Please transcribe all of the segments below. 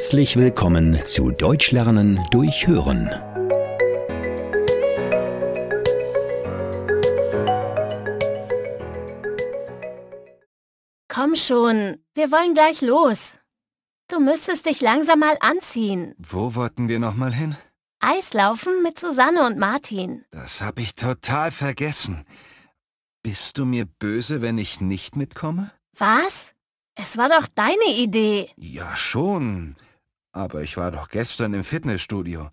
Herzlich willkommen zu Deutsch lernen durch Hören. Komm schon, wir wollen gleich los. Du müsstest dich langsam mal anziehen. Wo wollten wir noch mal hin? Eislaufen mit Susanne und Martin. Das hab ich total vergessen. Bist du mir böse, wenn ich nicht mitkomme? Was? Es war doch deine Idee. Ja, schon. Aber ich war doch gestern im Fitnessstudio.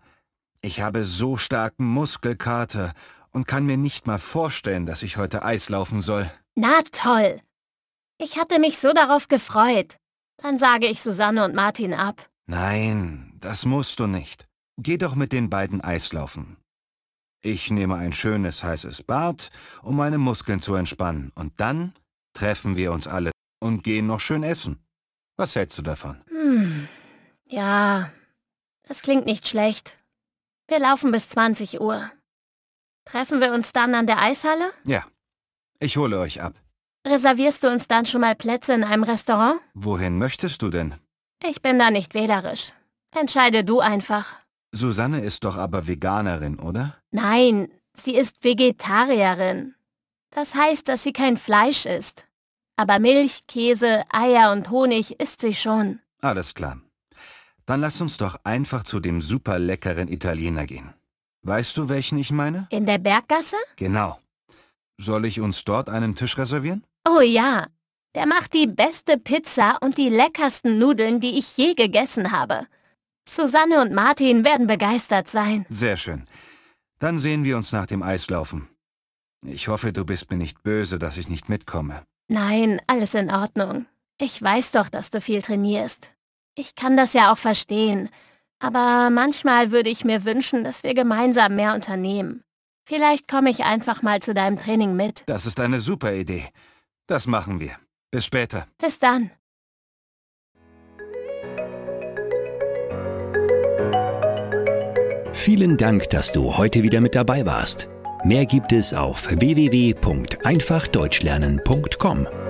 Ich habe so starken Muskelkater und kann mir nicht mal vorstellen, dass ich heute Eis laufen soll. Na toll. Ich hatte mich so darauf gefreut. Dann sage ich Susanne und Martin ab. Nein, das musst du nicht. Geh doch mit den beiden Eislaufen. Ich nehme ein schönes heißes Bad, um meine Muskeln zu entspannen, und dann treffen wir uns alle und gehen noch schön essen. Was hältst du davon? Hm. Ja, das klingt nicht schlecht. Wir laufen bis 20 Uhr. Treffen wir uns dann an der Eishalle? Ja. Ich hole euch ab. Reservierst du uns dann schon mal Plätze in einem Restaurant? Wohin möchtest du denn? Ich bin da nicht wählerisch. Entscheide du einfach. Susanne ist doch aber Veganerin, oder? Nein, sie ist Vegetarierin. Das heißt, dass sie kein Fleisch isst. Aber Milch, Käse, Eier und Honig isst sie schon. Alles klar. Dann lass uns doch einfach zu dem super leckeren Italiener gehen. Weißt du, welchen ich meine? In der Berggasse? Genau. Soll ich uns dort einen Tisch reservieren? Oh ja. Der macht die beste Pizza und die leckersten Nudeln, die ich je gegessen habe. Susanne und Martin werden begeistert sein. Sehr schön. Dann sehen wir uns nach dem Eislaufen. Ich hoffe, du bist mir nicht böse, dass ich nicht mitkomme. Nein, alles in Ordnung. Ich weiß doch, dass du viel trainierst. Ich kann das ja auch verstehen. Aber manchmal würde ich mir wünschen, dass wir gemeinsam mehr unternehmen. Vielleicht komme ich einfach mal zu deinem Training mit. Das ist eine super Idee. Das machen wir. Bis später. Bis dann. Vielen Dank, dass du heute wieder mit dabei warst. Mehr gibt es auf www.einfachdeutschlernen.com.